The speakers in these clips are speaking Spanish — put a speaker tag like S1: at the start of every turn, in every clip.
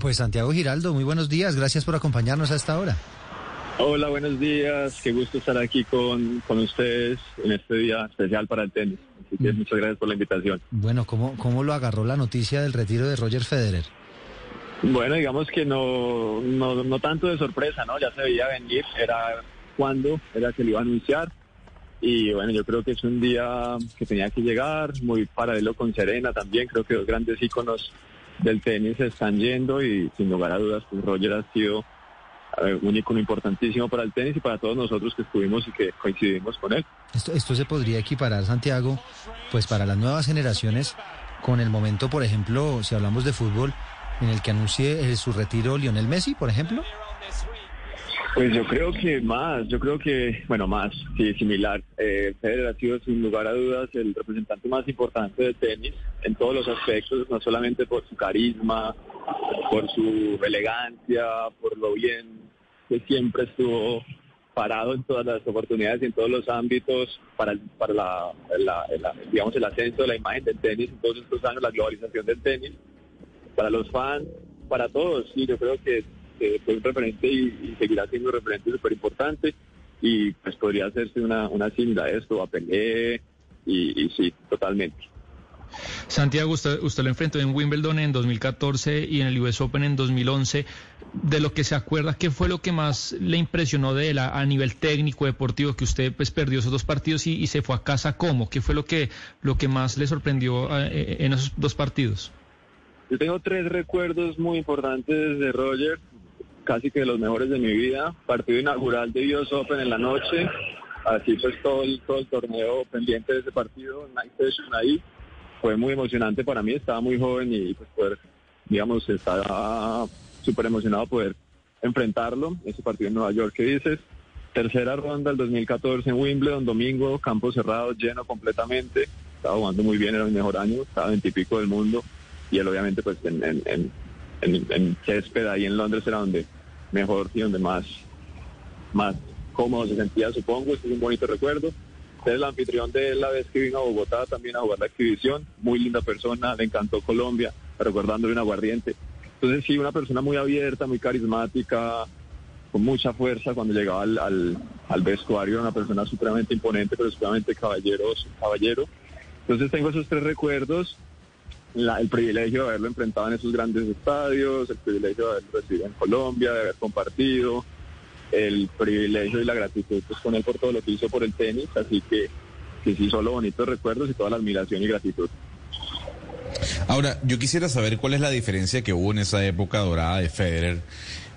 S1: Pues Santiago Giraldo, muy buenos días, gracias por acompañarnos a esta hora.
S2: Hola, buenos días, qué gusto estar aquí con, con ustedes en este día especial para el tenis. Así que mm. muchas gracias por la invitación.
S1: Bueno, ¿cómo, ¿cómo lo agarró la noticia del retiro de Roger Federer?
S2: Bueno, digamos que no, no, no tanto de sorpresa, ¿no? Ya se veía venir, era cuando, era que lo iba a anunciar. Y bueno, yo creo que es un día que tenía que llegar, muy paralelo con Serena también. Creo que dos grandes íconos del tenis están yendo y sin lugar a dudas, pues Roger ha sido un ícono importantísimo para el tenis y para todos nosotros que estuvimos y que coincidimos con él.
S1: Esto, esto se podría equiparar, Santiago, pues para las nuevas generaciones con el momento, por ejemplo, si hablamos de fútbol, en el que anuncie su retiro Lionel Messi, por ejemplo?
S2: Pues yo creo que más, yo creo que, bueno, más, sí, similar. Eh, Federer ha sido sin lugar a dudas el representante más importante del tenis en todos los aspectos, no solamente por su carisma, por su elegancia, por lo bien que siempre estuvo parado en todas las oportunidades y en todos los ámbitos para, para la, digamos, el ascenso de la imagen del tenis en todos estos años, la globalización del tenis para los fans, para todos. Sí, yo creo que, fue un referente y, seguirá siendo un referente súper importante y pues podría hacerse una, una a esto, a Pelé y, sí, totalmente.
S3: Santiago, usted, usted lo enfrentó en Wimbledon en 2014 y en el US Open en 2011. De lo que se acuerda, ¿qué fue lo que más le impresionó de él a, nivel técnico, deportivo, que usted pues perdió esos dos partidos y, y, se fue a casa cómo? ¿Qué fue lo que, lo que más le sorprendió eh, en esos dos partidos?
S2: Yo tengo tres recuerdos muy importantes de Roger, casi que los mejores de mi vida. Partido inaugural de US Open en la noche, así pues todo el, todo torneo pendiente de ese partido, night session ahí. Fue muy emocionante para mí, estaba muy joven y pues poder, digamos, estaba súper emocionado poder enfrentarlo. Ese partido en Nueva York que dices. Tercera ronda del 2014 en Wimbledon, domingo, campo cerrado, lleno completamente. Estaba jugando muy bien, era mi mejor año, estaba veintipico del mundo y él obviamente pues en, en, en, en, césped ahí en Londres era donde mejor y donde más, más cómodo se sentía supongo, este es un bonito recuerdo. Usted es el anfitrión de la vez que vino a Bogotá también a jugar la exhibición, muy linda persona, le encantó Colombia, recordándole un aguardiente. Entonces sí, una persona muy abierta, muy carismática, con mucha fuerza cuando llegaba al, al, al vestuario, una persona supremamente imponente, pero supremamente caballeros, caballero. Entonces tengo esos tres recuerdos el privilegio de haberlo enfrentado en esos grandes estadios, el privilegio de haberlo recibido en Colombia, de haber compartido, el privilegio y la gratitud pues, con él por todo lo que hizo por el tenis, así que, que sí, solo bonitos recuerdos y toda la admiración y gratitud.
S4: Ahora, yo quisiera saber cuál es la diferencia que hubo en esa época dorada de Federer,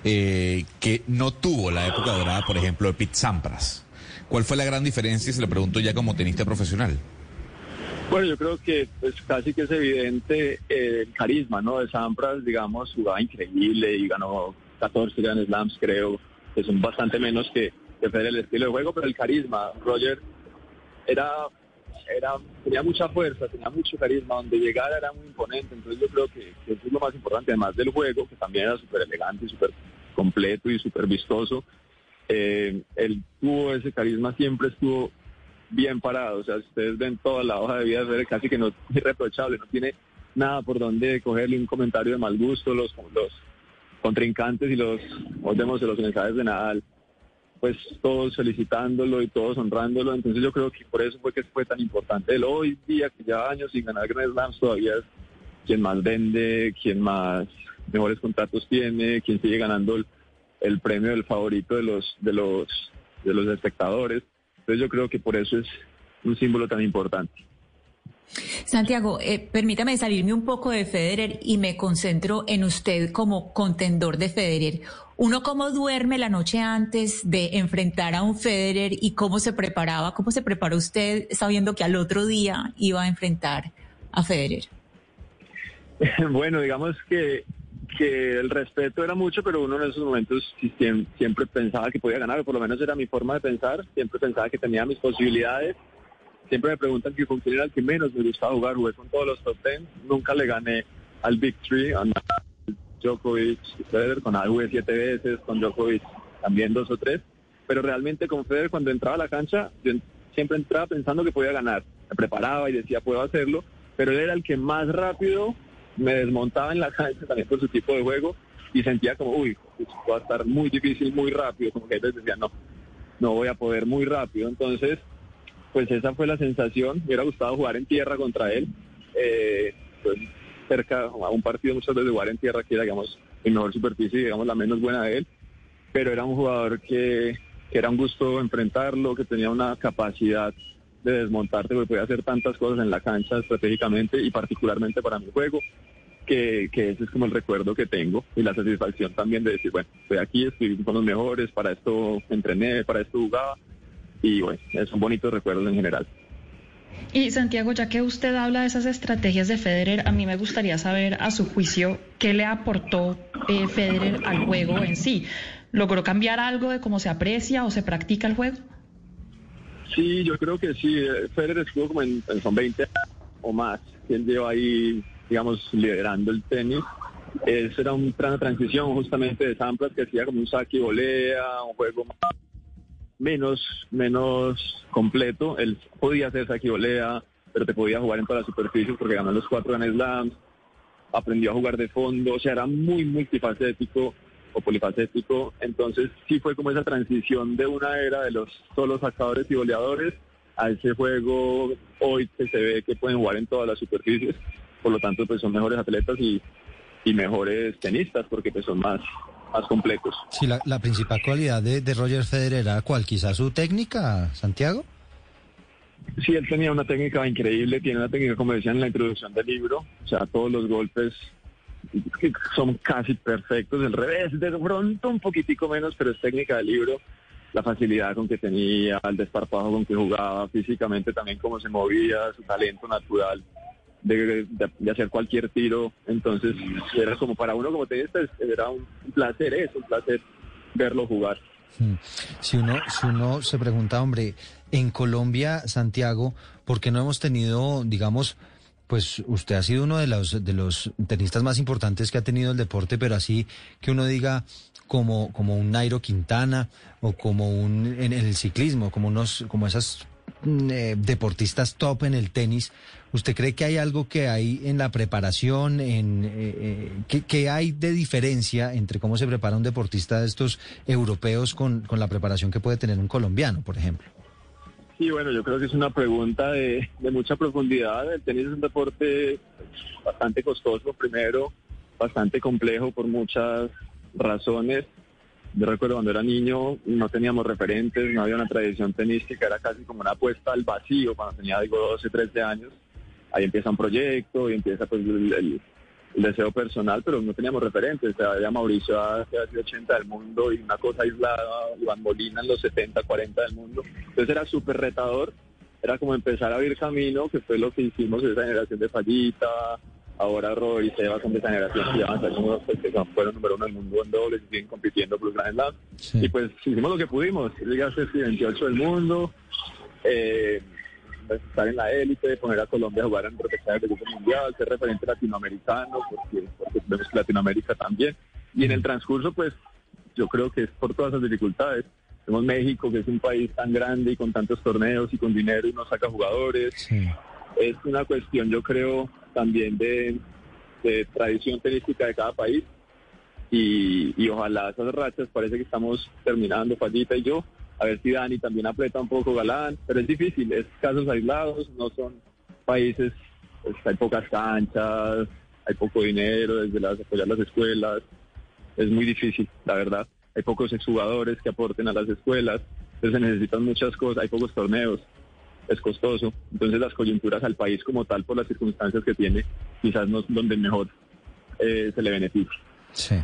S4: eh, que no tuvo la época dorada, por ejemplo, de Pete Sampras. ¿Cuál fue la gran diferencia? Y se le pregunto ya como tenista profesional.
S2: Bueno, yo creo que pues casi que es evidente eh, el carisma, ¿no? De Sampras, digamos, jugaba increíble y ganó 14 Grand Slams, creo, que son bastante menos que, que el estilo de juego, pero el carisma, Roger era, era, tenía mucha fuerza, tenía mucho carisma, donde llegara era muy imponente, entonces yo creo que, eso es lo más importante, además del juego, que también era súper elegante y súper completo y súper vistoso, eh, él tuvo ese carisma, siempre estuvo bien parado. O sea, si ustedes ven toda la hoja de vida, es casi que no es irreprochable, no tiene nada por donde cogerle un comentario de mal gusto. Los, los contrincantes y los, vemos los mensajes de Nadal, pues todos felicitándolo y todos honrándolo. Entonces yo creo que por eso fue que fue tan importante. Él hoy día, que ya años sin ganar Grand Slams, todavía es quien más vende, quien más mejores contratos tiene, quien sigue ganando el, el premio del favorito de los, de los, de los espectadores. Entonces yo creo que por eso es un símbolo tan importante.
S5: Santiago, eh, permítame salirme un poco de Federer y me concentro en usted como contendor de Federer. ¿Uno cómo duerme la noche antes de enfrentar a un Federer y cómo se preparaba? ¿Cómo se preparó usted sabiendo que al otro día iba a enfrentar a Federer?
S2: Bueno, digamos que que el respeto era mucho, pero uno en esos momentos siempre pensaba que podía ganar, por lo menos era mi forma de pensar, siempre pensaba que tenía mis posibilidades. Siempre me preguntan que con quién el que menos me gustaba jugar, jugué con todos los top ten, nunca le gané al Big Three, a Djokovic, Federer, con jugué siete veces, con Djokovic también dos o tres, pero realmente con Federer cuando entraba a la cancha, yo siempre entraba pensando que podía ganar, me preparaba y decía puedo hacerlo, pero él era el que más rápido me desmontaba en la cancha también por su tipo de juego y sentía como, uy, va a estar muy difícil, muy rápido, como que veces decía, no, no voy a poder muy rápido. Entonces, pues esa fue la sensación. Me hubiera gustado jugar en tierra contra él. Eh, pues cerca a un partido muchas veces jugar en tierra que era, digamos, en mejor superficie digamos la menos buena de él. Pero era un jugador que, que era un gusto enfrentarlo, que tenía una capacidad de desmontarte, porque podía hacer tantas cosas en la cancha estratégicamente y particularmente para mi juego que, ese es como el recuerdo que tengo y la satisfacción también de decir, bueno, estoy aquí, estoy con los mejores, para esto entrené, para esto jugaba y bueno, son bonitos recuerdos en general.
S6: Y Santiago, ya que usted habla de esas estrategias de Federer, a mí me gustaría saber a su juicio qué le aportó eh, Federer al juego en sí. ¿Logró cambiar algo de cómo se aprecia o se practica el juego?
S2: Sí, yo creo que sí. Federer estuvo como en, son 20 o más. Él lleva ahí digamos, liderando el tenis. Eso era un, una transición justamente de Sampras que hacía como un saque y volea, un juego menos, menos completo. Él podía hacer saque y volea, pero te podía jugar en todas las superficies porque ganó los cuatro Grand Slams, aprendió a jugar de fondo, o sea, era muy multifacético o polifacético. Entonces sí fue como esa transición de una era de los solo sacadores y goleadores a ese juego hoy que se ve que pueden jugar en todas las superficies por lo tanto pues son mejores atletas y, mejores tenistas porque pues son más, más completos.
S1: Sí, la, la principal cualidad de, de, Roger Federer era cuál, quizás su técnica, Santiago.
S2: Sí, él tenía una técnica increíble, tiene una técnica como decían en la introducción del libro, o sea, todos los golpes son casi perfectos, el revés, de pronto un poquitico menos, pero es técnica del libro, la facilidad con que tenía, el desparpajo con que jugaba, físicamente también cómo se movía, su talento natural de, hacer cualquier tiro. Entonces, era como para uno como tenista, era un placer eso, un placer verlo jugar.
S1: Hmm. Si uno, si uno se pregunta, hombre, en Colombia, Santiago, ¿por qué no hemos tenido, digamos, pues usted ha sido uno de los, de los tenistas más importantes que ha tenido el deporte, pero así que uno diga como, como un Nairo Quintana o como un en el ciclismo, como unos, como esas Mm, eh, deportistas top en el tenis, ¿usted cree que hay algo que hay en la preparación, en eh, eh que, hay de diferencia entre cómo se prepara un deportista de estos europeos con, con la preparación que puede tener un colombiano, por ejemplo?
S2: Sí, bueno, yo creo que es una pregunta de, de mucha profundidad. El tenis es un deporte bastante costoso, primero, bastante complejo por muchas razones. Yo recuerdo cuando era niño, no teníamos referentes, no había una tradición tenística, era casi como una apuesta al vacío cuando tenía, digo, 12, 13 años. Ahí empieza un proyecto y empieza pues el, deseo personal, pero no teníamos referentes. O sea, había Mauricio hace 80 del mundo y una cosa aislada, Iván Molina en los 70, 40 del mundo. Entonces era súper retador, era como empezar a abrir camino, que fue lo que hicimos esa generación de Fallita, Ahora Roy y Seba son de esa generación que ya pues, que fueron número uno del mundo en dobles y siguen compitiendo por Grand Slam. Y pues hicimos lo que pudimos, ser 28 del mundo, eh, estar en la élite, poner a Colombia a jugar en protección del grupo mundial, ser referente latinoamericano, porque, porque vemos que Latinoamérica también. Y en el transcurso, pues yo creo que es por todas esas dificultades. Tenemos México, que es un país tan grande y con tantos torneos y con dinero y nos saca jugadores. Es una cuestión, yo creo, también de, tradición tenística de cada país. Y, ojalá esas rachas, parece que estamos terminando, Fallita y yo, a ver si Dani también aprieta un poco Galán, pero es difícil, es casos aislados, no son países, pues, hay pocas canchas, hay poco dinero desde las apoyar las escuelas, es muy difícil, la verdad. Hay pocos exjugadores que aporten a las escuelas, entonces se necesitan muchas cosas, hay pocos torneos es costoso. Entonces las coyunturas al país como tal, por las circunstancias que tiene, quizás no es donde mejor eh, se le beneficia.
S1: Sí.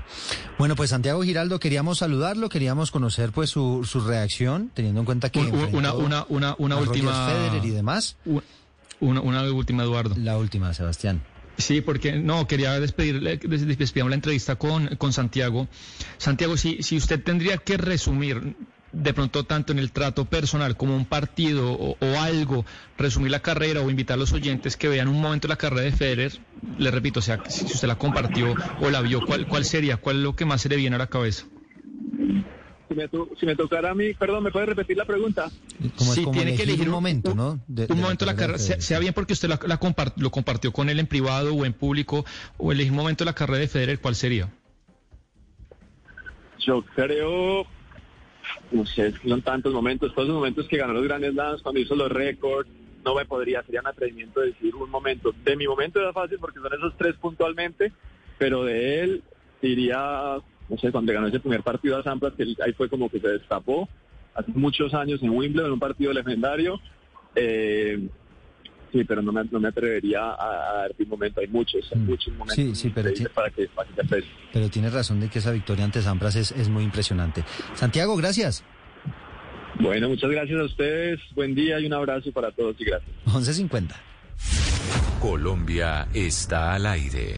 S1: Bueno, pues Santiago Giraldo, queríamos saludarlo, queríamos conocer pues su, su reacción, teniendo en cuenta que...
S3: Una, una, una, una última...
S1: Federer y demás.
S3: Una, una última, Eduardo.
S1: La última, Sebastián.
S3: Sí, porque no, quería despedirle, despedimos la entrevista con, con Santiago. Santiago, si, si usted tendría que resumir de pronto tanto en el trato personal como un partido o, algo, resumir la carrera o invitar a los oyentes que vean un momento la carrera de Federer, le repito, o sea, si usted la compartió o la vio, ¿cuál, cuál sería? ¿Cuál es lo que más se le viene a la cabeza?
S2: si me, tocara a mí, perdón, ¿me puede repetir la pregunta?
S1: Como es como tiene que elegir un momento, ¿no?
S3: un momento la carrera, sea, bien porque usted la, lo compartió con él en privado o en público, o elegir un momento de la carrera de Federer, ¿cuál sería?
S2: Yo creo, no sé, son tantos momentos, todos los momentos que ganó los grandes Slams, cuando hizo los récords, no me podría, sería un atrevimiento decir un momento. De mi momento era fácil porque son esos tres puntualmente, pero de él diría, no sé, cuando ganó ese primer partido a Sampras, que ahí fue como que se destapó, hace muchos años en Wimbledon, un partido legendario. Eh, sí, pero no me, no me atrevería a, dar un momento. Hay muchos, hay mm. muchos momentos
S1: sí, sí, pero,
S2: para que, para que
S1: pero tienes razón de que esa victoria ante Sampras es, es muy impresionante. Santiago, gracias.
S2: Bueno, muchas gracias a ustedes. Buen día y un abrazo para todos y gracias.
S1: 11.50.
S7: Colombia está al aire.